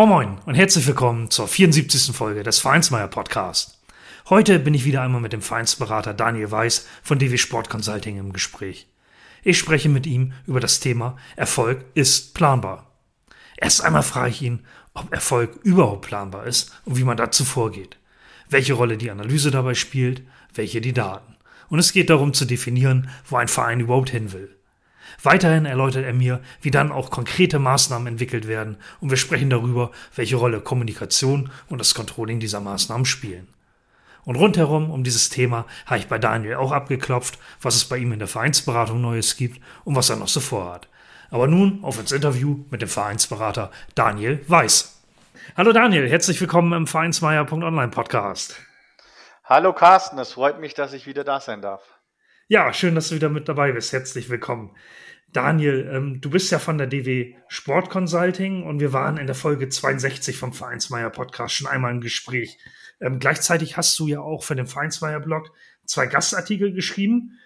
Moin Moin und herzlich willkommen zur 74. Folge des Vereinsmeier Podcast. Heute bin ich wieder einmal mit dem Vereinsberater Daniel Weiß von DW Sport Consulting im Gespräch. Ich spreche mit ihm über das Thema Erfolg ist planbar. Erst einmal frage ich ihn, ob Erfolg überhaupt planbar ist und wie man dazu vorgeht. Welche Rolle die Analyse dabei spielt, welche die Daten. Und es geht darum zu definieren, wo ein Verein überhaupt hin will. Weiterhin erläutert er mir, wie dann auch konkrete Maßnahmen entwickelt werden und wir sprechen darüber, welche Rolle Kommunikation und das Controlling dieser Maßnahmen spielen. Und rundherum um dieses Thema habe ich bei Daniel auch abgeklopft, was es bei ihm in der Vereinsberatung Neues gibt und was er noch so vorhat. Aber nun auf ins Interview mit dem Vereinsberater Daniel Weiß. Hallo Daniel, herzlich willkommen im Vereinsmeier.online Podcast. Hallo Carsten, es freut mich, dass ich wieder da sein darf. Ja, schön, dass du wieder mit dabei bist. Herzlich willkommen. Daniel, ähm, du bist ja von der DW Sport Consulting und wir waren in der Folge 62 vom Vereinsmeier Podcast schon einmal im Gespräch. Ähm, gleichzeitig hast du ja auch für den Vereinsmeier Blog zwei Gastartikel geschrieben.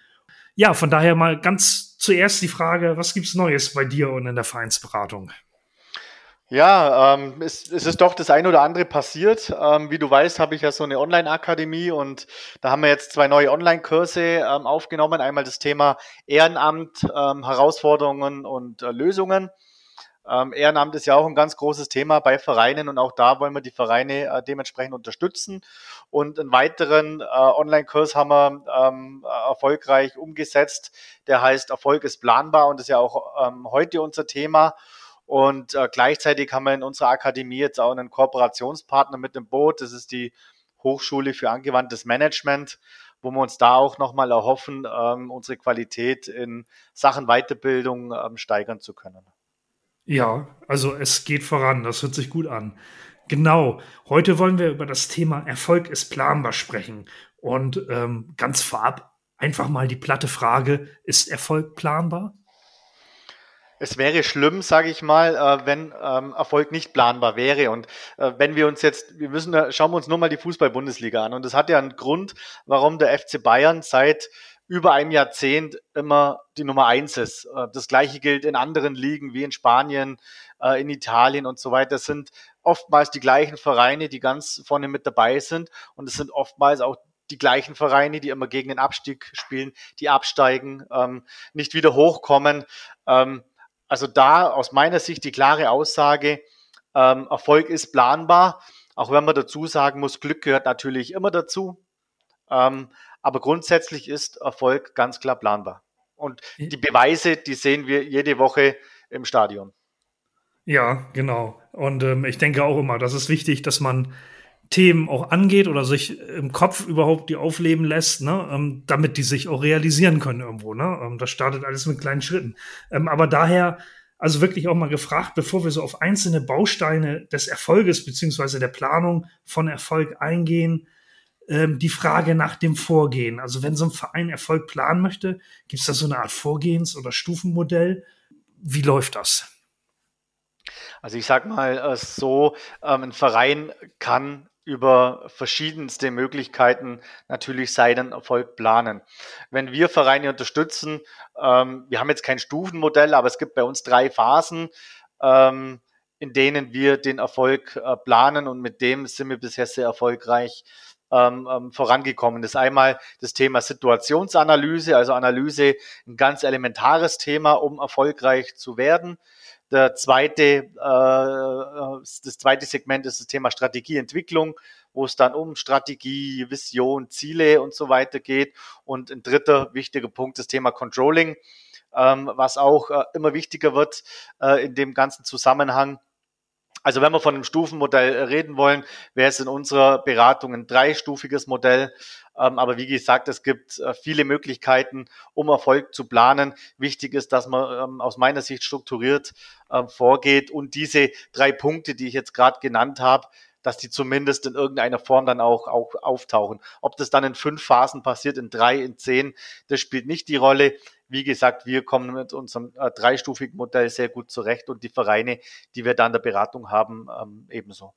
Ja, von daher mal ganz zuerst die Frage, was gibt's Neues bei dir und in der Vereinsberatung? Ja, ähm, es, es, ist doch das eine oder andere passiert. Ähm, wie du weißt, habe ich ja so eine Online-Akademie und da haben wir jetzt zwei neue Online-Kurse ähm, aufgenommen. Einmal das Thema Ehrenamt, ähm, Herausforderungen und äh, Lösungen. Ähm, Ehrenamt ist ja auch ein ganz großes Thema bei Vereinen und auch da wollen wir die Vereine äh, dementsprechend unterstützen. Und einen weiteren äh, Online-Kurs haben wir ähm, erfolgreich umgesetzt. Der heißt Erfolg ist planbar und ist ja auch heute unser Thema. Und äh, gleichzeitig haben wir in unserer Akademie jetzt auch einen Kooperationspartner mit dem Boot. Das ist die Hochschule für angewandtes Management, wo wir uns da auch nochmal erhoffen, ähm, unsere Qualität in Sachen Weiterbildung ähm, steigern zu können. Ja, also es geht voran, das hört sich gut an. Genau, heute wollen wir über das Thema Erfolg ist planbar sprechen. Und ähm, ganz vorab einfach mal die platte Frage, ist Erfolg planbar? Es wäre schlimm, sage ich mal, äh, wenn ähm, Erfolg nicht planbar wäre. Und äh, wenn wir uns jetzt, wir müssen, schauen wir uns nur mal die Fußball-Bundesliga an. Und das hat ja einen Grund, warum der FC Bayern seit über einem Jahrzehnt immer die Nummer eins ist. Äh, das gleiche gilt in anderen Ligen wie in Spanien, in Italien und so weiter. Das sind oftmals die gleichen Vereine, die ganz vorne mit dabei sind. Und es sind oftmals auch die gleichen Vereine, die immer gegen den Abstieg spielen, die absteigen, ähm, nicht wieder hochkommen. Also da aus meiner Sicht die klare Aussage, ähm, Erfolg ist planbar, auch wenn man dazu sagen muss, Glück gehört natürlich immer dazu. Ähm, aber grundsätzlich ist Erfolg ganz klar planbar. Und die Beweise, die sehen wir jede Woche im Stadion. Ja, genau. Und ähm, ich denke auch immer, das ist wichtig, dass man Themen auch angeht oder sich im Kopf überhaupt die aufleben lässt, ne, ähm, damit die sich auch realisieren können irgendwo. Ne? Ähm, das startet alles mit kleinen Schritten. Ähm, aber daher, also wirklich auch mal gefragt, bevor wir so auf einzelne Bausteine des Erfolges beziehungsweise der Planung von Erfolg eingehen, ähm, die Frage nach dem Vorgehen. Also wenn so ein Verein Erfolg planen möchte, gibt es da so eine Art Vorgehens- oder Stufenmodell? Wie läuft das? Also ich sag mal äh, so, ähm, ein Verein kann über verschiedenste Möglichkeiten natürlich seinen Erfolg planen. Wenn wir Vereine unterstützen, ähm, wir haben jetzt kein Stufenmodell, aber es gibt bei uns drei Phasen, ähm, in denen wir den Erfolg äh, planen und mit dem sind wir bisher sehr erfolgreich ähm, ähm vorangekommen. Das ist einmal das Thema Situationsanalyse, also Analyse, ein ganz elementares Thema, um erfolgreich zu werden. Der zweite, äh, das zweite Segment ist das Thema Strategieentwicklung, wo es dann um Strategie, Vision, Ziele und so weiter geht. Und ein dritter wichtiger Punkt, das Thema Controlling, ähm, was auch äh, immer wichtiger wird äh, in dem ganzen Zusammenhang. Also wenn wir von einem Stufenmodell äh, reden wollen, wäre es in unserer Beratung ein dreistufiges Modell. Ähm, aber wie gesagt, es gibt äh, viele Möglichkeiten, um Erfolg zu planen. Wichtig ist, dass man ähm, aus meiner Sicht strukturiert ähm, vorgeht und diese drei Punkte, die ich jetzt gerade genannt habe, dass die zumindest in irgendeiner Form dann auch, auch auftauchen. Ob das dann in fünf Phasen passiert, in drei, in zehn, das spielt nicht die Rolle. Wie gesagt, wir kommen mit unserem äh, dreistufigen Modell sehr gut zurecht und die Vereine, die wir da in der Beratung haben, ähm, ebenso.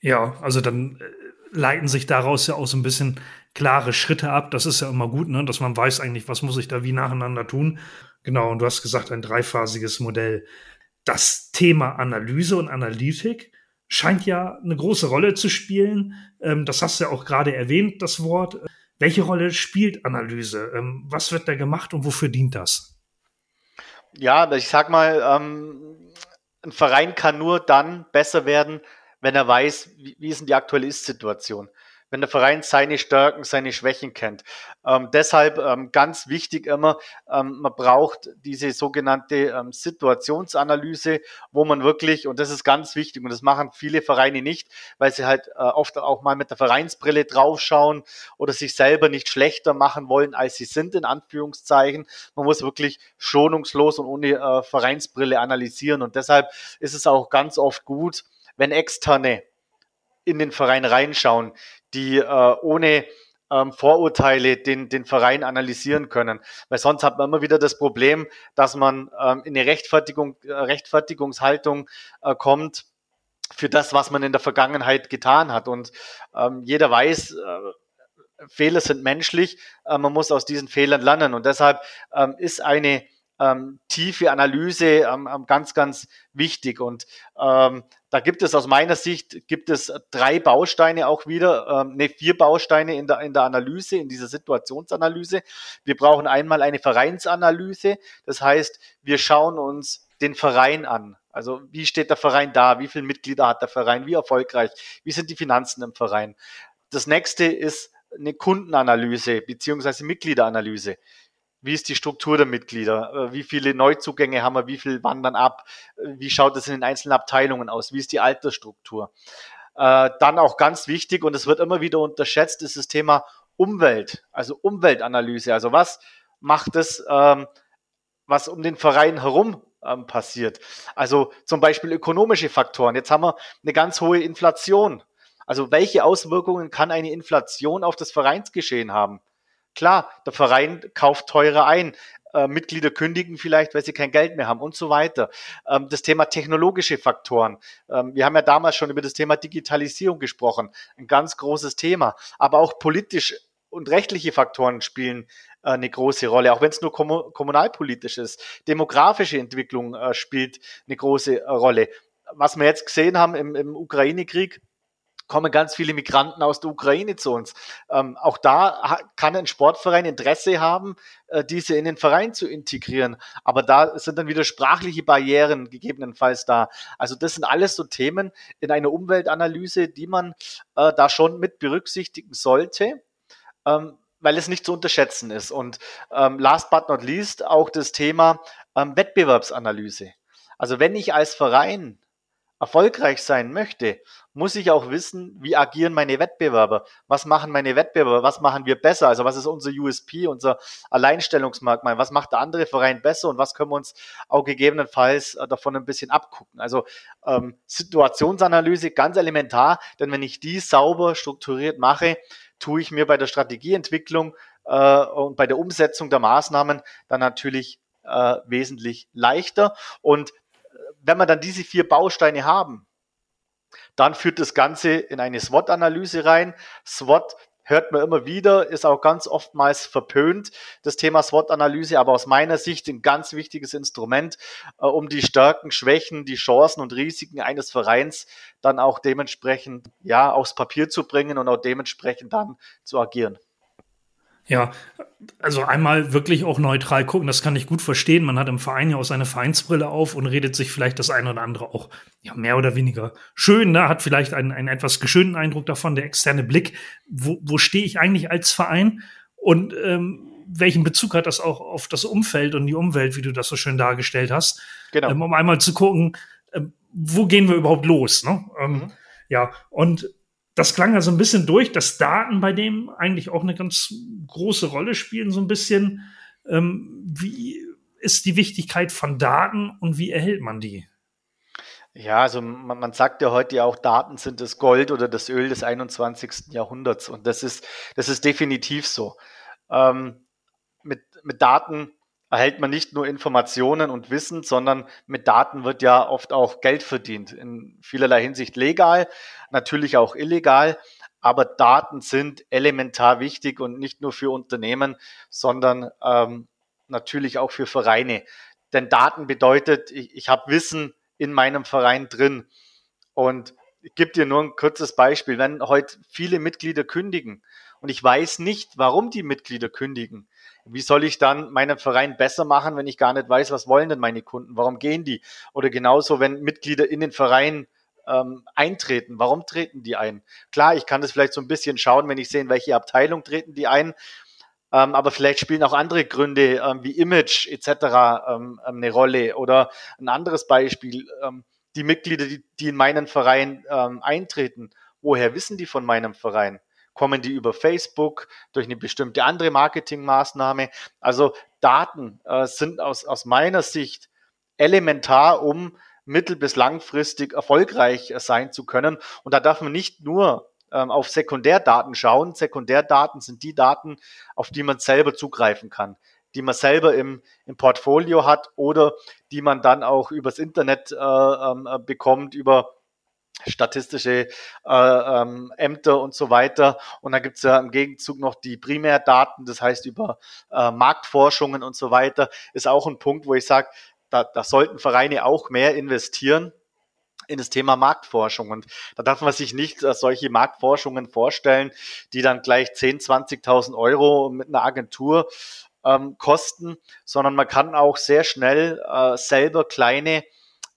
Ja, also dann äh, leiten sich daraus ja auch so ein bisschen klare Schritte ab. Das ist ja immer gut, ne? dass man weiß eigentlich, was muss ich da wie nacheinander tun. Genau, und du hast gesagt, ein dreiphasiges Modell. Das Thema Analyse und Analytik scheint ja eine große Rolle zu spielen. Ähm, das hast du ja auch gerade erwähnt, das Wort. Welche Rolle spielt Analyse? Ähm, was wird da gemacht und wofür dient das? Ja, ich sag mal, ähm, ein Verein kann nur dann besser werden, wenn er weiß, wie, wie ist denn die aktuelle Ist-Situation wenn der Verein seine Stärken, seine Schwächen kennt. Ähm, deshalb ähm, ganz wichtig immer, ähm, man braucht diese sogenannte ähm, Situationsanalyse, wo man wirklich, und das ist ganz wichtig, und das machen viele Vereine nicht, weil sie halt äh, oft auch mal mit der Vereinsbrille draufschauen oder sich selber nicht schlechter machen wollen, als sie sind, in Anführungszeichen. Man muss wirklich schonungslos und ohne äh, Vereinsbrille analysieren. Und deshalb ist es auch ganz oft gut, wenn externe in den Verein reinschauen, die äh, ohne ähm, Vorurteile den, den Verein analysieren können. Weil sonst hat man immer wieder das Problem, dass man ähm, in eine Rechtfertigung, äh, Rechtfertigungshaltung äh, kommt für das, was man in der Vergangenheit getan hat. Und ähm, jeder weiß, äh, Fehler sind menschlich, äh, man muss aus diesen Fehlern lernen. Und deshalb ähm, ist eine ähm, tiefe Analyse ähm, ähm, ganz, ganz wichtig. Und ähm, da gibt es aus meiner Sicht gibt es drei Bausteine auch wieder, ähm, ne, vier Bausteine in der, in der Analyse, in dieser Situationsanalyse. Wir brauchen einmal eine Vereinsanalyse. Das heißt, wir schauen uns den Verein an. Also wie steht der Verein da? Wie viele Mitglieder hat der Verein? Wie erfolgreich? Wie sind die Finanzen im Verein? Das nächste ist eine Kundenanalyse beziehungsweise Mitgliederanalyse. Wie ist die Struktur der Mitglieder? Äh, wie viele Neuzugänge haben wir? Wie viel wandern ab? Äh, wie schaut es in den einzelnen Abteilungen aus? Wie ist die Altersstruktur? Äh, dann auch ganz wichtig, und es wird immer wieder unterschätzt, ist das Thema Umwelt, also Umweltanalyse. Also was macht es, ähm, was um den Verein herum ähm, passiert? Also zum Beispiel ökonomische Faktoren. Jetzt haben wir eine ganz hohe Inflation. Also welche Auswirkungen kann eine Inflation auf das Vereinsgeschehen haben? Klar, der Verein kauft teurer ein. Äh, Mitglieder kündigen vielleicht, weil sie kein Geld mehr haben und so weiter. Ähm, das Thema technologische Faktoren. Ähm, wir haben ja damals schon über das Thema Digitalisierung gesprochen. Ein ganz großes Thema. Aber auch politisch und rechtliche Faktoren spielen äh, eine große Rolle, auch wenn es nur kom kommunalpolitisch ist. Demografische Entwicklung äh, spielt eine große Rolle. Was wir jetzt gesehen haben im, im Ukraine-Krieg, kommen ganz viele Migranten aus der Ukraine zu uns. Ähm, auch da kann ein Sportverein Interesse haben, äh, diese in den Verein zu integrieren. Aber da sind dann wieder sprachliche Barrieren gegebenenfalls da. Also das sind alles so Themen in einer Umweltanalyse, die man äh, da schon mit berücksichtigen sollte. Ähm, weil es nicht zu unterschätzen ist. Und ähm, last but not least auch das Thema ähm, Wettbewerbsanalyse. Also wenn ich als Verein erfolgreich sein möchte, muss ich auch wissen, wie agieren meine Wettbewerber? Was machen meine Wettbewerber? Was machen wir besser? Also was ist unser USP, unser Alleinstellungsmerkmal? Was macht der andere Verein besser und was können wir uns auch gegebenenfalls äh, davon ein bisschen abgucken? Also ähm, Situationsanalyse ganz elementar, denn wenn ich die sauber strukturiert mache, tue ich mir bei der Strategieentwicklung äh, und bei der Umsetzung der Maßnahmen dann natürlich äh, wesentlich leichter. Und wenn wir dann diese vier Bausteine haben, dann führt das Ganze in eine SWOT-Analyse rein. SWOT hört man immer wieder, ist auch ganz oftmals verpönt, das Thema SWOT-Analyse, aber aus meiner Sicht ein ganz wichtiges Instrument, äh, um die Stärken, Schwächen, die Chancen und Risiken eines Vereins dann auch dementsprechend ja aufs Papier zu bringen und auch dementsprechend dann zu agieren. Ja, also einmal wirklich auch neutral gucken, das kann ich gut verstehen. Man hat im Verein ja auch seine Vereinsbrille auf und redet sich vielleicht das eine oder andere auch ja, mehr oder weniger schön, ne? hat vielleicht einen, einen etwas geschönten Eindruck davon, der externe Blick. Wo, wo stehe ich eigentlich als Verein und ähm, welchen Bezug hat das auch auf das Umfeld und die Umwelt, wie du das so schön dargestellt hast? Genau. Ähm, um einmal zu gucken, äh, wo gehen wir überhaupt los? Ne? Ähm, mhm. Ja, und das klang ja so ein bisschen durch, dass Daten bei dem eigentlich auch eine ganz große Rolle spielen, so ein bisschen. Ähm, wie ist die Wichtigkeit von Daten und wie erhält man die? Ja, also man, man, sagt ja heute ja auch, Daten sind das Gold oder das Öl des 21. Jahrhunderts. Und das ist, das ist definitiv so. Ähm, mit, mit Daten erhält man nicht nur Informationen und Wissen, sondern mit Daten wird ja oft auch Geld verdient. In vielerlei Hinsicht legal, natürlich auch illegal. Aber Daten sind elementar wichtig und nicht nur für Unternehmen, sondern ähm, natürlich auch für Vereine. Denn Daten bedeutet, ich, ich habe Wissen in meinem Verein drin. Und ich gebe dir nur ein kurzes Beispiel. Wenn heute viele Mitglieder kündigen und ich weiß nicht, warum die Mitglieder kündigen, wie soll ich dann meinen Verein besser machen, wenn ich gar nicht weiß, was wollen denn meine Kunden? Warum gehen die? Oder genauso, wenn Mitglieder in den Verein ähm, eintreten. Warum treten die ein? Klar, ich kann das vielleicht so ein bisschen schauen, wenn ich sehe, in welche Abteilung treten die ein. Ähm, aber vielleicht spielen auch andere Gründe ähm, wie Image etc. Ähm, ähm, eine Rolle. Oder ein anderes Beispiel, ähm, die Mitglieder, die, die in meinen Verein ähm, eintreten, woher wissen die von meinem Verein? Kommen die über Facebook, durch eine bestimmte andere Marketingmaßnahme? Also Daten äh, sind aus, aus meiner Sicht elementar, um mittel- bis langfristig erfolgreich äh, sein zu können. Und da darf man nicht nur ähm, auf Sekundärdaten schauen. Sekundärdaten sind die Daten, auf die man selber zugreifen kann, die man selber im, im Portfolio hat oder die man dann auch übers Internet äh, ähm, äh, bekommt, über statistische äh, ähm, Ämter und so weiter. Und dann gibt es ja im Gegenzug noch die Primärdaten, das heißt über äh, Marktforschungen und so weiter, ist auch ein Punkt, wo ich sage, da, da sollten Vereine auch mehr investieren in das Thema Marktforschung. Und da darf man sich nicht äh, solche Marktforschungen vorstellen, die dann gleich 10, 20.000 Euro mit einer Agentur ähm, kosten, sondern man kann auch sehr schnell äh, selber kleine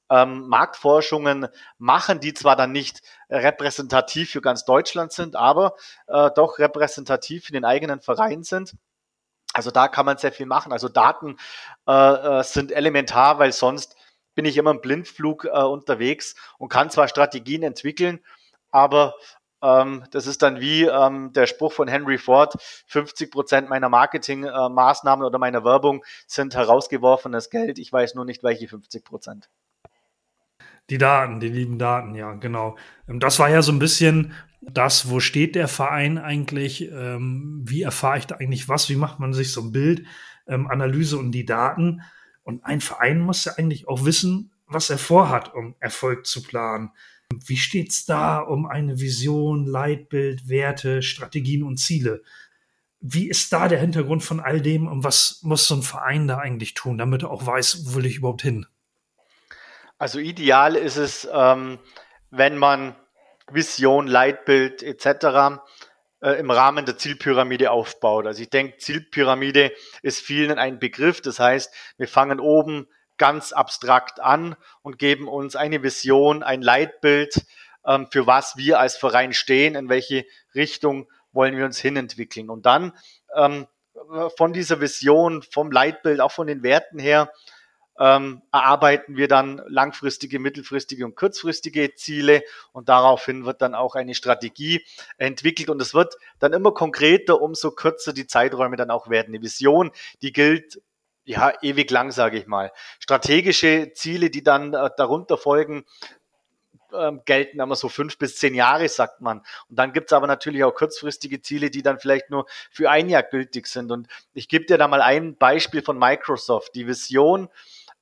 ähm, Marktforschungen machen, die zwar dann nicht repräsentativ für ganz Deutschland sind, aber äh, doch repräsentativ für den eigenen Verein sind. Also da kann man sehr viel machen. Also Daten äh, äh sind elementar, weil sonst bin ich immer im Blindflug äh, unterwegs und kann zwar Strategien entwickeln, aber ähm, das ist dann wie ähm, der Spruch von Henry Ford, 50 Prozent meiner Marketingmaßnahmen äh, oder meiner Werbung sind herausgeworfenes Geld. Ich weiß nur nicht, welche 50 Prozent. Die Daten, die lieben Daten, ja, genau. Ähm, das war ja so ein bisschen das, wo steht der Verein eigentlich? Ähm, wie erfahre ich da eigentlich was? Wie macht man sich so ein Bild? Ähm, Analyse und die Daten. Und ein Verein muss ja eigentlich auch wissen, was er vorhat, um Erfolg zu planen. Wie steht's da um eine Vision, Leitbild, Werte, Strategien und Ziele? Wie ist da der Hintergrund von all dem und was muss so ein Verein da eigentlich tun, damit er auch weiß, wo will ich überhaupt hin? Also ideal ist es, ähm, wenn man Vision, Leitbild etc äh, im Rahmen der Zielpyramide aufbaut. Also ich denke, Zielpyramide ist vielen ein Begriff. Das heißt, wir fangen oben ganz abstrakt an und geben uns eine Vision, ein Leitbild, ähm, für was wir als Verein stehen, in welche Richtung wollen wir uns hinentwickeln. Und dann ähm, von dieser Vision, vom Leitbild, auch von den Werten her, ähm, erarbeiten wir dann langfristige, mittelfristige und kurzfristige Ziele und daraufhin wird dann auch eine Strategie entwickelt und es wird dann immer konkreter, umso kürzer die Zeiträume dann auch werden. Die Vision, die gilt ja ewig lang, sage ich mal. Strategische Ziele, die dann äh, darunter folgen, ähm, gelten immer so fünf bis zehn Jahre, sagt man. Und dann gibt's aber natürlich auch kurzfristige Ziele, die dann vielleicht nur für ein Jahr gültig sind. Und ich gebe dir da mal ein Beispiel von Microsoft. Die Vision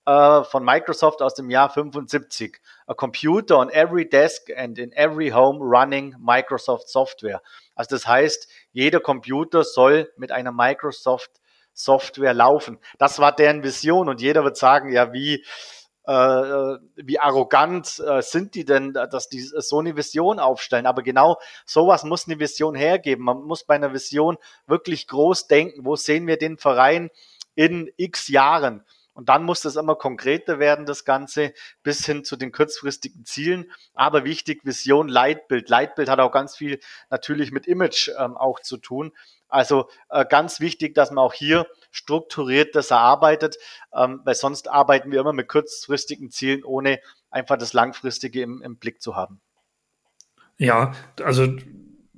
äh, von Microsoft aus dem Jahr 75. A computer on every desk and in every home running Microsoft Software. Also das heißt, jeder Computer soll mit einer Microsoft Software laufen. Das war deren Vision und jeder wird sagen, ja, wie, äh, wie arrogant äh, sind die denn, dass die so eine Vision aufstellen. Aber genau sowas muss eine Vision hergeben. Man muss bei einer Vision wirklich groß denken. Wo sehen wir den Verein in x Jahren? Und dann muss das immer konkreter werden, das Ganze, bis hin zu den kurzfristigen Zielen. Aber wichtig, Vision, Leitbild. Leitbild hat auch ganz viel natürlich mit Image ähm, auch zu tun. Also äh, ganz wichtig, dass man auch hier strukturiert das erarbeitet, ähm, weil sonst arbeiten wir immer mit kurzfristigen Zielen, ohne einfach das Langfristige im, im Blick zu haben. Ja, also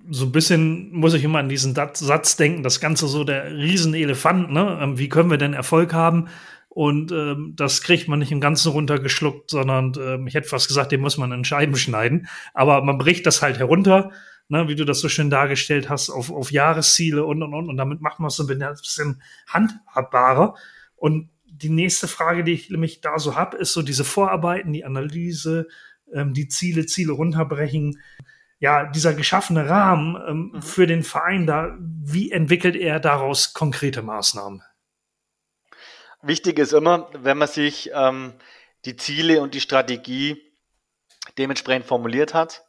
so ein bisschen muss ich immer an diesen Satz denken, das Ganze so der Riesenelefant, ne? Ähm, wie können wir denn Erfolg haben? Und ähm, das kriegt man nicht im Ganzen runtergeschluckt, sondern ähm, ich hätte fast gesagt, den muss man in Scheiben schneiden. Aber man bricht das halt herunter, ne, wie du das so schön dargestellt hast, auf, auf Jahresziele und und und. Und damit macht man es ein bisschen handhabbarer. Und die nächste Frage, die ich nämlich da so habe, ist so diese Vorarbeiten, die Analyse, ähm, die Ziele, Ziele runterbrechen. Ja, dieser geschaffene Rahmen ähm, mhm. für den Verein da, wie entwickelt er daraus konkrete Maßnahmen? Wichtig ist immer, wenn man sich ähm, die Ziele und die Strategie dementsprechend formuliert hat,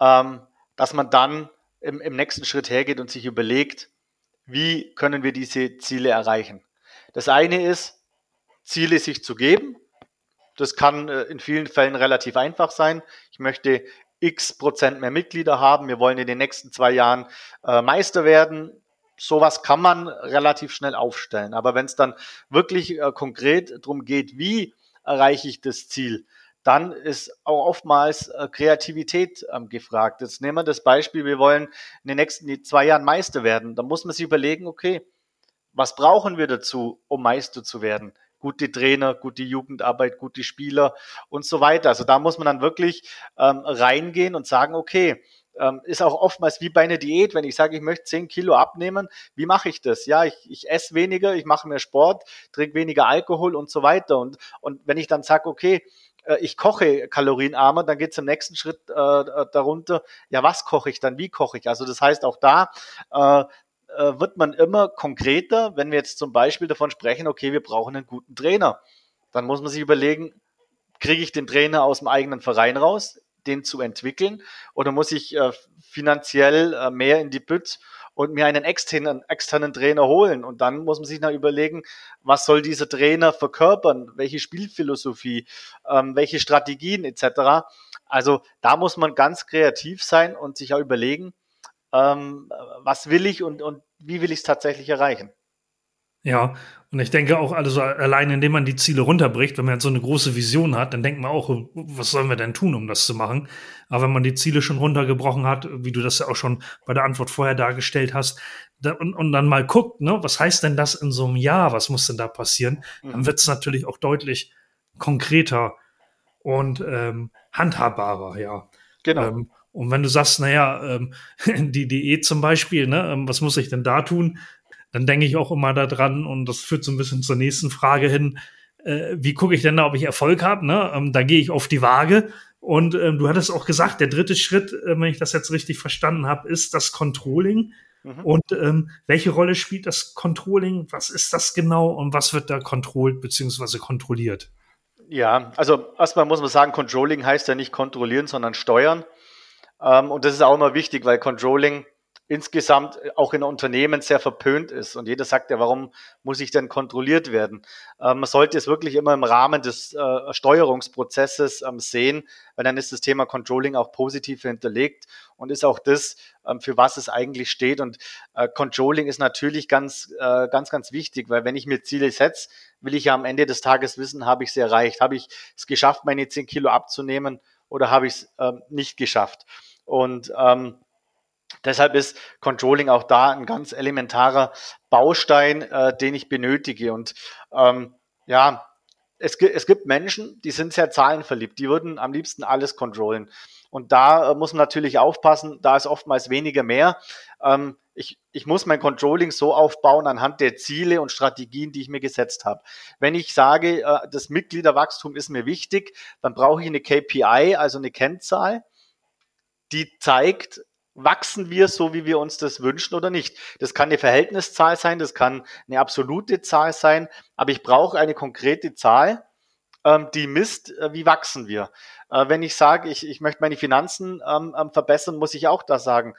ähm, dass man dann im, im nächsten Schritt hergeht und sich überlegt, wie können wir diese Ziele erreichen. Das eine ist, Ziele sich zu geben. Das kann äh, in vielen Fällen relativ einfach sein. Ich möchte x Prozent mehr Mitglieder haben. Wir wollen in den nächsten zwei Jahren äh, Meister werden. Sowas kann man relativ schnell aufstellen. Aber wenn es dann wirklich äh, konkret darum geht, wie erreiche ich das Ziel, dann ist auch oftmals äh, Kreativität ähm, gefragt. Jetzt nehmen wir das Beispiel, wir wollen in den nächsten zwei Jahren Meister werden. Da muss man sich überlegen, okay, was brauchen wir dazu, um Meister zu werden? Gute Trainer, gute Jugendarbeit, gute Spieler und so weiter. Also da muss man dann wirklich ähm, reingehen und sagen, okay, ähm, ist auch oftmals wie bei einer Diät, wenn ich sage, ich möchte 10 Kilo abnehmen, wie mache ich das? Ja, ich, ich esse weniger, ich mache mehr Sport, trinke weniger Alkohol und so weiter. Und, und wenn ich dann sage, okay, äh, ich koche kalorienarmer, dann geht es im nächsten Schritt äh, äh, darunter, ja, was koche ich dann, wie koche ich? Also das heißt auch da, äh, äh, wird man immer konkreter, wenn wir jetzt zum Beispiel davon sprechen, okay, wir brauchen einen guten Trainer. Dann muss man sich überlegen, kriege ich den Trainer aus dem eigenen Verein raus, den zu entwickeln, oder muss ich äh, finanziell äh, mehr in die Bütt und mir einen externen, externen Trainer holen? Und dann muss man sich noch überlegen, was soll dieser Trainer verkörpern, welche Spielphilosophie, ähm, welche Strategien etc. Also da muss man ganz kreativ sein und sich auch überlegen, ähm, was will ich und, und wie will ich es tatsächlich erreichen. Ja, und ich denke auch, also allein indem man die Ziele runterbricht, wenn man jetzt so eine große Vision hat, dann denkt man auch, was sollen wir denn tun, um das zu machen? Aber wenn man die Ziele schon runtergebrochen hat, wie du das ja auch schon bei der Antwort vorher dargestellt hast, da, und, und dann mal guckt, ne, was heißt denn das in so einem Jahr, was muss denn da passieren, mhm. dann wird es natürlich auch deutlich konkreter und ähm, handhabbarer, ja. Genau. Ähm, und wenn du sagst, naja, ähm, die Diät zum Beispiel, ne, ähm, was muss ich denn da tun? Dann denke ich auch immer daran, und das führt so ein bisschen zur nächsten Frage hin, äh, wie gucke ich denn da, ob ich Erfolg habe? Ne? Ähm, da gehe ich auf die Waage. Und ähm, du hattest auch gesagt, der dritte Schritt, äh, wenn ich das jetzt richtig verstanden habe, ist das Controlling. Mhm. Und ähm, welche Rolle spielt das Controlling? Was ist das genau und was wird da kontrolliert bzw. kontrolliert? Ja, also erstmal muss man sagen, Controlling heißt ja nicht kontrollieren, sondern steuern. Ähm, und das ist auch immer wichtig, weil Controlling insgesamt auch in Unternehmen sehr verpönt ist. Und jeder sagt ja, warum muss ich denn kontrolliert werden? Ähm, man sollte es wirklich immer im Rahmen des äh, Steuerungsprozesses ähm, sehen, weil dann ist das Thema Controlling auch positiv hinterlegt und ist auch das, ähm, für was es eigentlich steht. Und äh, Controlling ist natürlich ganz, äh, ganz, ganz wichtig, weil wenn ich mir Ziele setze, will ich ja am Ende des Tages wissen, habe ich es erreicht? Habe ich es geschafft, meine 10 Kilo abzunehmen oder habe ich es ähm, nicht geschafft? Und ähm, deshalb ist Controlling auch da ein ganz elementarer Baustein, äh, den ich benötige. Und ähm, ja, es, es gibt Menschen, die sind sehr zahlenverliebt, die würden am liebsten alles controllen. Und da äh, muss man natürlich aufpassen, da ist oftmals weniger mehr. Ähm, ich, ich muss mein Controlling so aufbauen anhand der Ziele und Strategien, die ich mir gesetzt habe. Wenn ich sage, äh, das Mitgliederwachstum ist mir wichtig, dann brauche ich eine KPI, also eine Kennzahl die zeigt, wachsen wir so, wie wir uns das wünschen oder nicht. Das kann eine Verhältniszahl sein, das kann eine absolute Zahl sein, aber ich brauche eine konkrete Zahl, ähm, die misst, äh, wie wachsen wir. Äh, wenn ich sage, ich, ich möchte meine Finanzen ähm, ähm, verbessern, muss ich auch da sagen,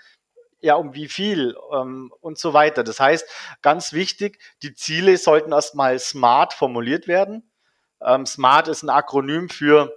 ja, um wie viel und so weiter. Das heißt, ganz wichtig, die Ziele sollten erstmal smart formuliert werden. Smart ist ein Akronym für,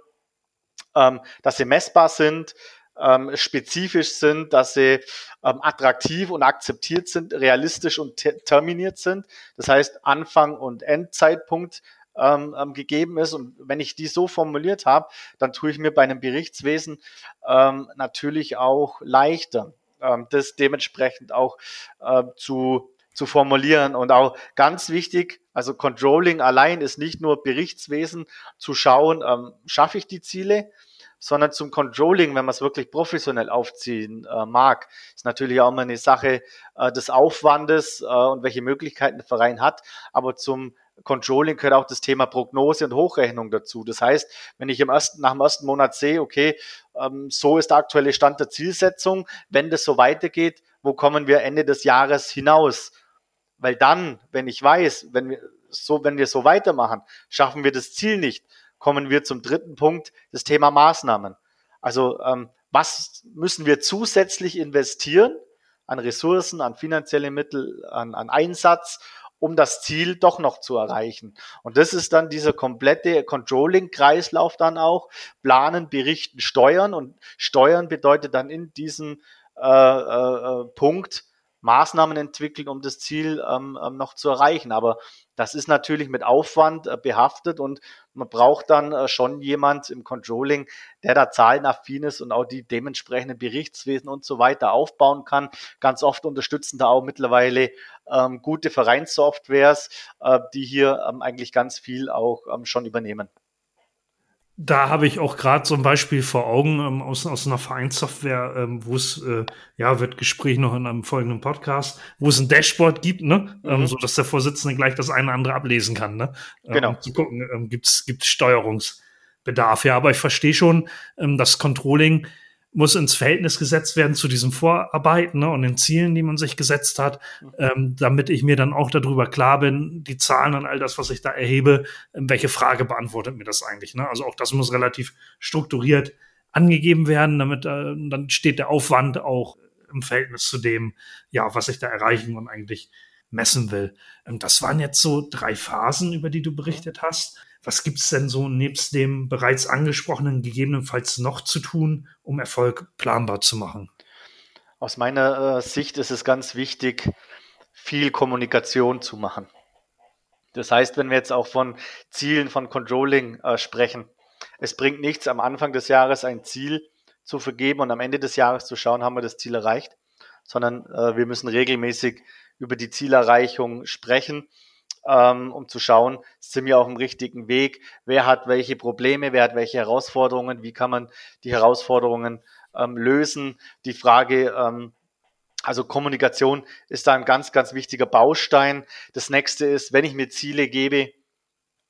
dass sie messbar sind, ähm, spezifisch sind, dass sie ähm, attraktiv und akzeptiert sind, realistisch und terminiert sind. Das heißt, Anfang und Endzeitpunkt ähm, ähm, gegeben ist. Und wenn ich die so formuliert habe, dann tue ich mir bei einem Berichtswesen ähm, natürlich auch leichter, ähm, das dementsprechend auch äh, zu, zu formulieren. Und auch ganz wichtig, Also Controlling allein ist nicht nur Berichtswesen zu schauen, ähm, schaffe ich die Ziele, sondern zum Controlling, wenn man es wirklich professionell aufziehen äh, mag, ist natürlich auch immer eine Sache äh, des Aufwandes äh, und welche Möglichkeiten der Verein hat. Aber zum Controlling gehört auch das Thema Prognose und Hochrechnung dazu. Das heißt, wenn ich im ersten, nach dem ersten Monat sehe, okay, ähm, so ist der aktuelle Stand der Zielsetzung, wenn das so weitergeht, wo kommen wir Ende des Jahres hinaus? Weil dann, wenn ich weiß, wenn wir so, wenn wir so weitermachen, schaffen wir das Ziel nicht, kommen wir zum dritten Punkt, das Thema Maßnahmen. Also ähm, was müssen wir zusätzlich investieren an Ressourcen, an finanzielle Mittel, an, an Einsatz, um das Ziel doch noch zu erreichen. Und das ist dann dieser komplette Controlling-Kreislauf dann auch. Planen, berichten, steuern. Und steuern bedeutet dann in diesem äh, äh, äh Punkt Maßnahmen entwickeln, um das Ziel ähm, ähm, noch zu erreichen. Aber das ist natürlich mit Aufwand äh, behaftet und man braucht dann äh, schon jemand im Controlling, der da zahlenaffin ist und auch die dementsprechenden Berichtswesen und so weiter aufbauen kann. Ganz oft unterstützen da auch mittlerweile ähm, gute Vereinssoftwares, äh, die hier ähm, eigentlich ganz viel auch ähm, schon übernehmen. Da habe ich auch gerade so ein Beispiel vor Augen ähm, aus, aus einer Vereinssoftware, ähm, wo es, äh, ja, wird Gespräch noch in einem folgenden Podcast, wo es ein Dashboard gibt, ne, ähm, mhm. ähm, so dass der Vorsitzende gleich das eine oder andere ablesen kann, ne, ähm, genau. Um zu gucken, ähm, gibt's gibt's Steuerungsbedarf. Ja, aber ich verstehe schon, ähm, das Controlling muss ins Verhältnis gesetzt werden zu diesen Vorarbeiten ne, und den Zielen, die man sich gesetzt hat, ähm, damit ich mir dann auch darüber klar bin, die Zahlen und all das, was ich da erhebe, ähm, welche Frage beantwortet mir das eigentlich. Ne? Also auch das muss relativ strukturiert angegeben werden, damit äh, dann steht der Aufwand auch im Verhältnis zu dem, ja, was ich da erreichen und eigentlich messen will. Ähm, das waren jetzt so drei Phasen, über die du berichtet hast. Was gibt's denn so nebst dem bereits angesprochenen gegebenenfalls noch zu tun, um Erfolg planbar zu machen? Aus meiner äh, Sicht ist es ganz wichtig, viel Kommunikation zu machen. Das heißt, wenn wir jetzt auch von Zielen von Controlling äh, sprechen, es bringt nichts, am Anfang des Jahres ein Ziel zu vergeben und am Ende des Jahres zu schauen, haben wir das Ziel erreicht, sondern äh, wir müssen regelmäßig über die Zielerreichung sprechen ähm, um zu schauen, sind wir auf dem richtigen Weg, wer hat welche Probleme, wer hat welche Herausforderungen, wie kann man die Herausforderungen ähm, lösen. Die Frage, ähm, also Kommunikation ist da ein ganz, ganz wichtiger Baustein. Das nächste ist, wenn ich mir Ziele gebe,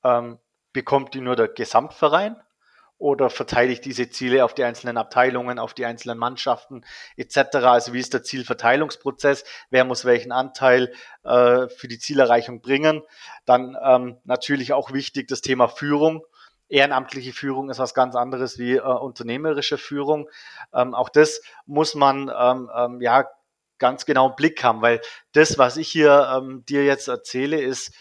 ähm, bekommt die nur der Gesamtverein oder verteile ich diese Ziele auf die einzelnen Abteilungen, auf die einzelnen Mannschaften etc. Also wie ist der Zielverteilungsprozess? Wer muss welchen Anteil äh, für die Zielerreichung bringen? Dann ähm, natürlich auch wichtig das Thema Führung. Ehrenamtliche Führung ist was ganz anderes wie äh, unternehmerische Führung. Ähm, auch das muss man ähm, ähm, ja ganz genau im Blick haben, weil das, was ich hier ähm, dir jetzt erzähle, ist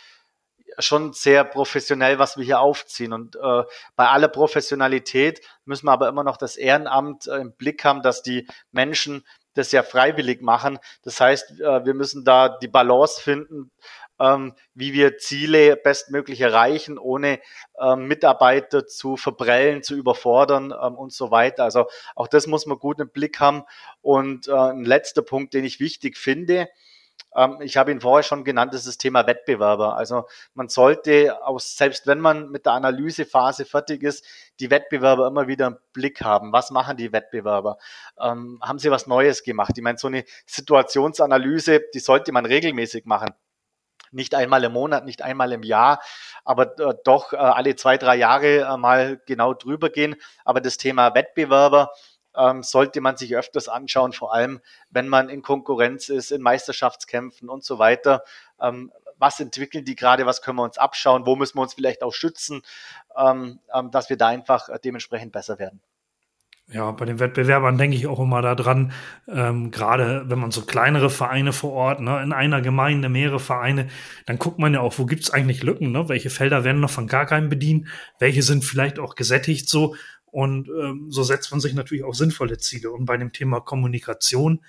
schon sehr professionell, was wir hier aufziehen. Und äh, bei aller Professionalität müssen wir aber immer noch das Ehrenamt äh, im Blick haben, dass die Menschen das ja freiwillig machen. Das heißt, äh, wir müssen da die Balance finden, ähm, wie wir Ziele bestmöglich erreichen, ohne ähm, Mitarbeiter zu verbrellen, zu überfordern ähm, und so weiter. Also auch das muss man gut im Blick haben. Und äh, ein letzter Punkt, den ich wichtig finde, ich habe ihn vorher schon genannt, das ist das Thema Wettbewerber. Also man sollte, aus, selbst wenn man mit der Analysephase fertig ist, die Wettbewerber immer wieder im Blick haben. Was machen die Wettbewerber? Ähm, haben sie was Neues gemacht? Ich meine, so eine Situationsanalyse, die sollte man regelmäßig machen nicht einmal im Monat, nicht einmal im Jahr, aber äh, doch äh, alle zwei, drei Jahre äh, mal genau drüber gehen. Aber das Thema Wettbewerber, ähm, sollte man sich öfters anschauen, vor allem wenn man in Konkurrenz ist, in Meisterschaftskämpfen und so weiter. Ähm, was entwickeln die gerade, was können wir uns abschauen, wo müssen wir uns vielleicht auch schützen, ähm, ähm dass wir da einfach äh, dementsprechend besser werden. Ja, bei den Wettbewerbern denke ich auch immer daran, ähm, gerade wenn man so kleinere Vereine vor Ort, ne, in einer Gemeinde mehrere Vereine, dann guckt man ja auch, wo gibt's eigentlich Lücken, ne? welche Felder werden noch von gar keinem bedient, welche sind vielleicht auch gesättigt so und ähm, so setzt man sich natürlich auch sinnvolle Ziele. Und bei dem Thema Kommunikation,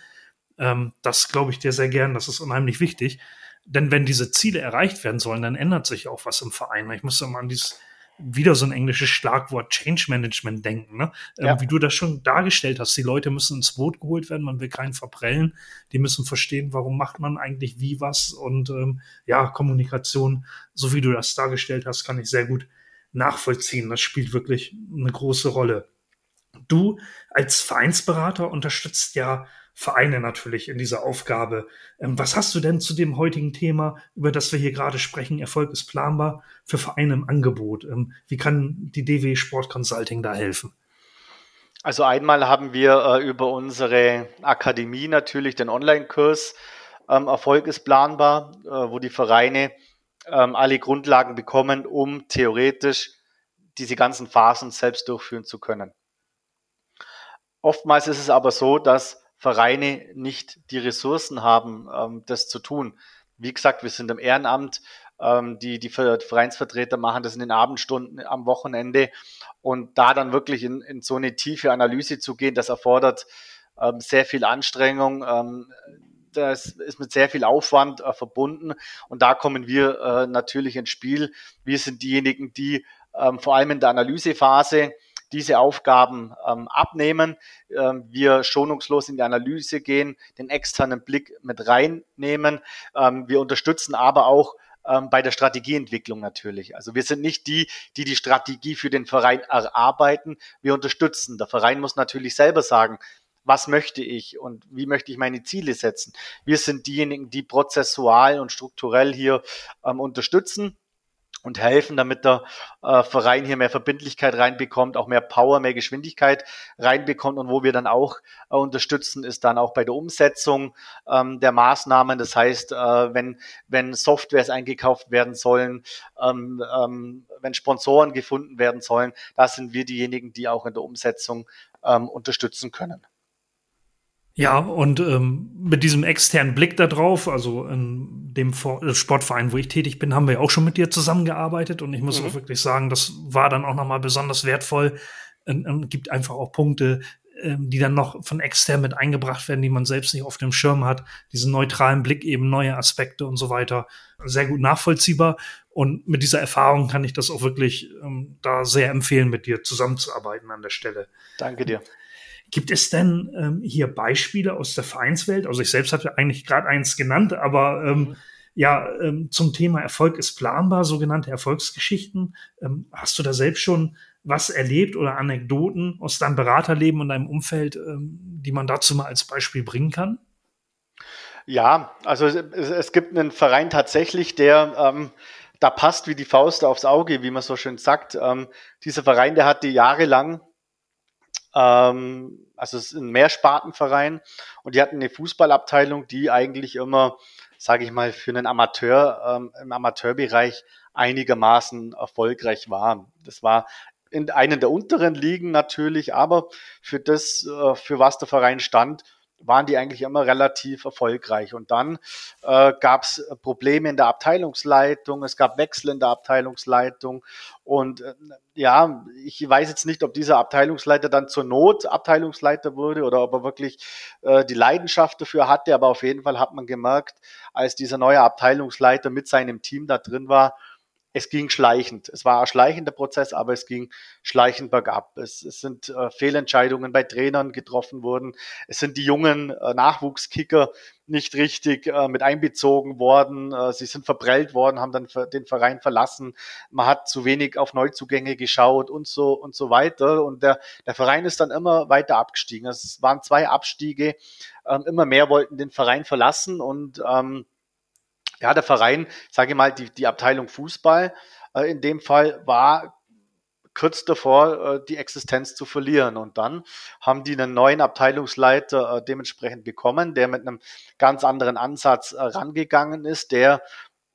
ähm, das glaube ich dir sehr gern, das ist unheimlich wichtig. Denn wenn diese Ziele erreicht werden sollen, dann ändert sich auch was im Verein. Ich muss immer an dieses wieder so ein englisches Schlagwort Change Management denken, ne? Ähm, ja. wie du das schon dargestellt hast. Die Leute müssen ins Boot geholt werden, man will keinen verprellen. Die müssen verstehen, warum macht man eigentlich wie was und ähm, ja, Kommunikation, so wie du das dargestellt hast, kann ich sehr gut nachvollziehen. Das spielt wirklich eine große Rolle. Du als Vereinsberater unterstützt ja Vereine natürlich in dieser Aufgabe. Ähm, was hast du denn zu dem heutigen Thema, über das wir hier gerade sprechen, Erfolg ist planbar, für Vereine im Angebot? Ähm, wie kann die DW Sport Consulting da helfen? Also einmal haben wir äh, über unsere Akademie natürlich den Online-Kurs ähm, Erfolg ist planbar, äh, wo die Vereine ähm, alle Grundlagen bekommen, um theoretisch diese ganzen Phasen selbst durchführen zu können. Oftmals ist es aber so, dass Vereine nicht die Ressourcen haben, ähm, das zu tun. Wie gesagt, wir sind im Ehrenamt, ähm, die, die Vereinsvertreter machen das in den Abendstunden am Wochenende und da dann wirklich in, in so eine tiefe Analyse zu gehen, das erfordert ähm, sehr viel Anstrengung. Ähm, das ist mit sehr viel Aufwand äh, verbunden und da kommen wir äh, natürlich ins Spiel. Wir sind diejenigen, die ähm, vor allem in der Analysephase diese Aufgaben ähm, abnehmen, ähm, wir schonungslos in die Analyse gehen, den externen Blick mit reinnehmen. Ähm, wir unterstützen aber auch ähm, bei der Strategieentwicklung natürlich. Also wir sind nicht die, die die Strategie für den Verein erarbeiten. Wir unterstützen. Der Verein muss natürlich selber sagen, was möchte ich und wie möchte ich meine Ziele setzen. Wir sind diejenigen, die prozessual und strukturell hier ähm, unterstützen und helfen, damit der äh, Verein hier mehr Verbindlichkeit reinbekommt, auch mehr Power, mehr Geschwindigkeit reinbekommt. Und wo wir dann auch äh, unterstützen, ist dann auch bei der Umsetzung ähm, der Maßnahmen. Das heißt, äh, wenn, wenn Softwares eingekauft werden sollen, ähm, ähm, wenn Sponsoren gefunden werden sollen, da sind wir diejenigen, die auch in der Umsetzung ähm, unterstützen können. Ja, und ähm, mit diesem externen Blick da drauf, also in dem äh, Sportverein, wo ich tätig bin, haben wir auch schon mit dir zusammengearbeitet und ich muss mhm. auch wirklich sagen, das war dann auch nochmal besonders wertvoll und, und gibt einfach auch Punkte, ähm, die dann noch von extern mit eingebracht werden, die man selbst nicht auf dem Schirm hat, diesen neutralen Blick, eben neue Aspekte und so weiter, sehr gut nachvollziehbar. Und mit dieser Erfahrung kann ich das auch wirklich ähm, da sehr empfehlen, mit dir zusammenzuarbeiten an der Stelle. Danke dir. Gibt es denn ähm, hier Beispiele aus der Vereinswelt? Also ich selbst hatte eigentlich gerade eins genannt, aber ähm, mhm. ja, ähm, zum Thema Erfolg ist planbar, sogenannte Erfolgsgeschichten. Ähm, hast du da selbst schon was erlebt oder Anekdoten aus deinem Beraterleben und deinem Umfeld, ähm, die man dazu mal als Beispiel bringen kann? Ja, also es, es gibt einen Verein tatsächlich, der ähm, da passt wie die Faust aufs Auge, wie man so schön sagt. Ähm, dieser Verein, der hat die jahrelang ähm, also es ist ein Mehrspartenverein und die hatten eine Fußballabteilung, die eigentlich immer, sage ich mal, für einen Amateur ähm, im Amateurbereich einigermaßen erfolgreich war. Das war in einen der unteren Ligen natürlich, aber für das, äh, für was der Verein stand, waren die eigentlich immer relativ erfolgreich. Und dann äh, gab es Probleme in der Abteilungsleitung, es gab Wechsel in der Abteilungsleitung. Und äh, ja, ich weiß jetzt nicht, ob dieser Abteilungsleiter dann zur Not Abteilungsleiter wurde oder ob er wirklich äh, die Leidenschaft dafür hatte. Aber auf jeden Fall hat man gemerkt, als dieser neue Abteilungsleiter mit seinem Team da drin war, es ging schleichend. Es war ein schleichender Prozess, aber es ging schleichend bergab. Es, es sind äh, Fehlentscheidungen bei Trainern getroffen worden. Es sind die jungen äh, Nachwuchskicker nicht richtig äh, mit einbezogen worden. Äh, sie sind verprellt worden, haben dann den Verein verlassen. Man hat zu wenig auf Neuzugänge geschaut und so und so weiter. Und der, der Verein ist dann immer weiter abgestiegen. Es waren zwei Abstiege. Ähm, immer mehr wollten den Verein verlassen und ähm, ja, der Verein, sage ich mal, die, die Abteilung Fußball äh, in dem Fall war kurz davor, äh, die Existenz zu verlieren. Und dann haben die einen neuen Abteilungsleiter äh, dementsprechend bekommen, der mit einem ganz anderen Ansatz äh, rangegangen ist, der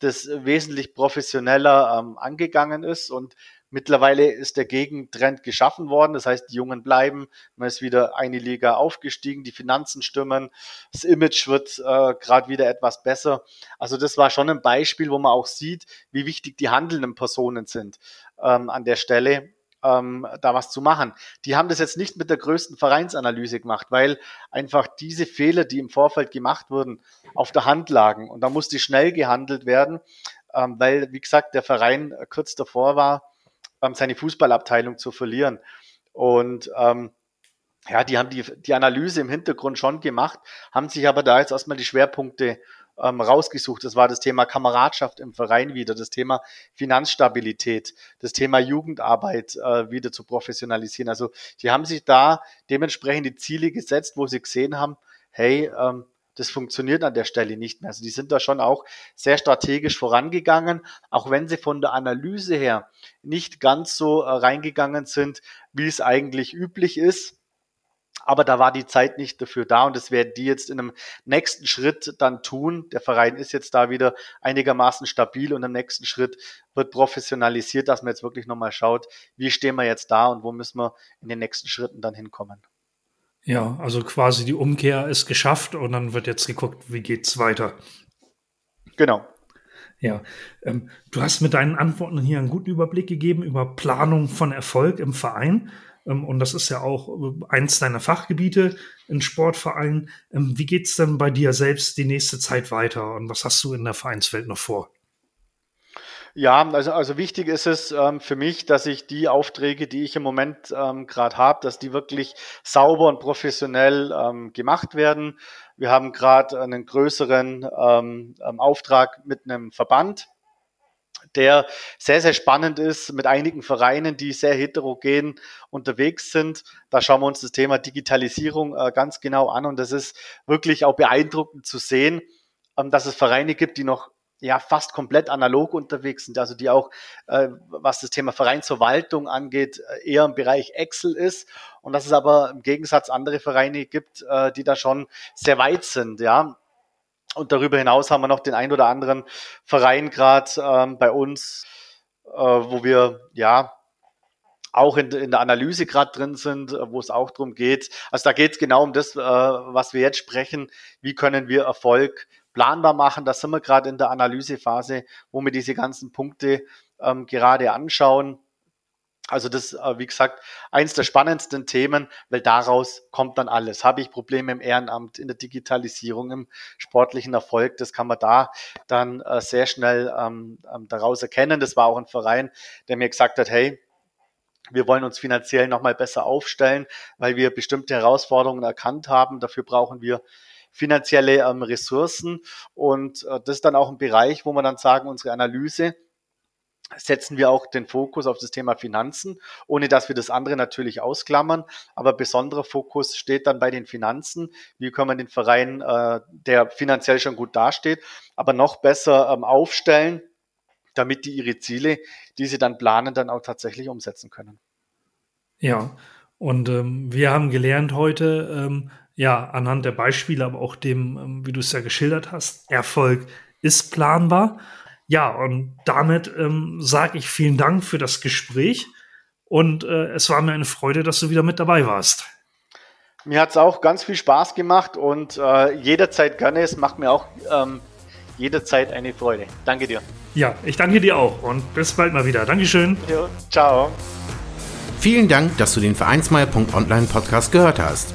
das wesentlich professioneller ähm, angegangen ist und Mittlerweile ist der Gegentrend geschaffen worden. Das heißt, die Jungen bleiben. Man ist wieder eine Liga aufgestiegen. Die Finanzen stimmen. Das Image wird äh, gerade wieder etwas besser. Also das war schon ein Beispiel, wo man auch sieht, wie wichtig die handelnden Personen sind ähm, an der Stelle. Ähm, da was zu machen. Die haben das jetzt nicht mit der größten Vereinsanalyse gemacht, weil einfach diese Fehler, die im Vorfeld gemacht wurden, auf der Hand lagen. Und da musste schnell gehandelt werden, ähm, weil, wie gesagt, der Verein kurz davor war, seine Fußballabteilung zu verlieren. Und ähm, ja, die haben die, die Analyse im Hintergrund schon gemacht, haben sich aber da jetzt erstmal die Schwerpunkte ähm, rausgesucht. Das war das Thema Kameradschaft im Verein wieder, das Thema Finanzstabilität, das Thema Jugendarbeit äh, wieder zu professionalisieren. Also die haben sich da dementsprechend die Ziele gesetzt, wo sie gesehen haben, hey, ähm, das funktioniert an der Stelle nicht mehr. Also die sind da schon auch sehr strategisch vorangegangen, auch wenn sie von der Analyse her nicht ganz so äh, reingegangen sind, wie es eigentlich üblich ist aber da war die Zeit nicht dafür da und das werden die jetzt in einem nächsten Schritt dann tun. Der Verein ist jetzt da wieder einigermaßen stabil und im nächsten Schritt wird professionalisiert, dass man jetzt wirklich nochmal schaut, wie stehen wir jetzt da und wo müssen wir in den nächsten Schritten dann hinkommen. Ja, also quasi die Umkehr ist geschafft und dann wird jetzt geguckt, wie geht's weiter. Genau. Ja, ähm, du hast mit deinen Antworten hier einen guten Überblick gegeben über Planung von Erfolg im Verein. Ähm, und das ist ja auch äh, eins deiner Fachgebiete in Sportvereinen. Ähm, wie geht's denn bei dir selbst die nächste Zeit weiter und was hast du in der Vereinswelt noch vor? Ja, also, also wichtig ist es ähm, für mich, dass ich die Aufträge, die ich im Moment ähm, gerade habe, dass die wirklich sauber und professionell ähm, gemacht werden. Wir haben gerade einen größeren ähm, Auftrag mit einem Verband, der sehr, sehr spannend ist mit einigen Vereinen, die sehr heterogen unterwegs sind. Da schauen wir uns das Thema Digitalisierung äh, ganz genau an und das ist wirklich auch beeindruckend zu sehen, ähm, dass es Vereine gibt, die noch ja fast komplett analog unterwegs sind, also die auch, äh, was das Thema Vereinsverwaltung angeht, äh, eher im Bereich Excel ist und dass es aber im Gegensatz andere Vereine gibt, äh, die da schon sehr weit sind, ja. Und darüber hinaus haben wir noch den ein oder anderen Verein gerade ähm, bei uns, äh, wo wir ja auch in, in der Analyse gerade drin sind, äh, wo es auch darum geht. Also da geht es genau um das, äh, was wir jetzt sprechen. Wie können wir Erfolg planbar machen? Da sind wir gerade in der Analysephase, wo wir diese ganzen Punkte ähm, gerade anschauen. Also das, äh, wie gesagt, eins der spannendsten Themen, weil daraus kommt dann alles. Habe ich Probleme im Ehrenamt, in der Digitalisierung, im sportlichen Erfolg, das kann man da dann äh, sehr schnell ähm, ähm, daraus erkennen. Das war auch ein Verein, der mir gesagt hat, hey, wir wollen uns finanziell nochmal besser aufstellen, weil wir bestimmte Herausforderungen erkannt haben. Dafür brauchen wir finanzielle ähm, Ressourcen. Und äh, das ist dann auch ein Bereich, wo man dann sagen, unsere Analyse, setzen wir auch den Fokus auf das Thema Finanzen, ohne dass wir das andere natürlich ausklammern. Aber besonderer Fokus steht dann bei den Finanzen. Wie können wir den Verein, äh, der finanziell schon gut dasteht, aber noch besser ähm, aufstellen, damit die ihre Ziele, die sie dann planen, dann auch tatsächlich umsetzen können. Ja, und ähm, wir haben gelernt heute, ähm, ja, anhand der Beispiele, aber auch dem, ähm, wie du es ja geschildert hast, Erfolg ist planbar. Ja, und damit ähm, sage ich vielen Dank für das Gespräch und äh, es war mir eine Freude, dass du wieder mit dabei warst. Mir hat es auch ganz viel Spaß gemacht und äh, jederzeit gerne. Es macht mir auch ähm, jederzeit eine Freude. Danke dir. Ja, ich danke dir auch und bis bald mal wieder. Dankeschön. Ja, ciao. Vielen Dank, dass du den Vereinsmeier.online Podcast gehört hast.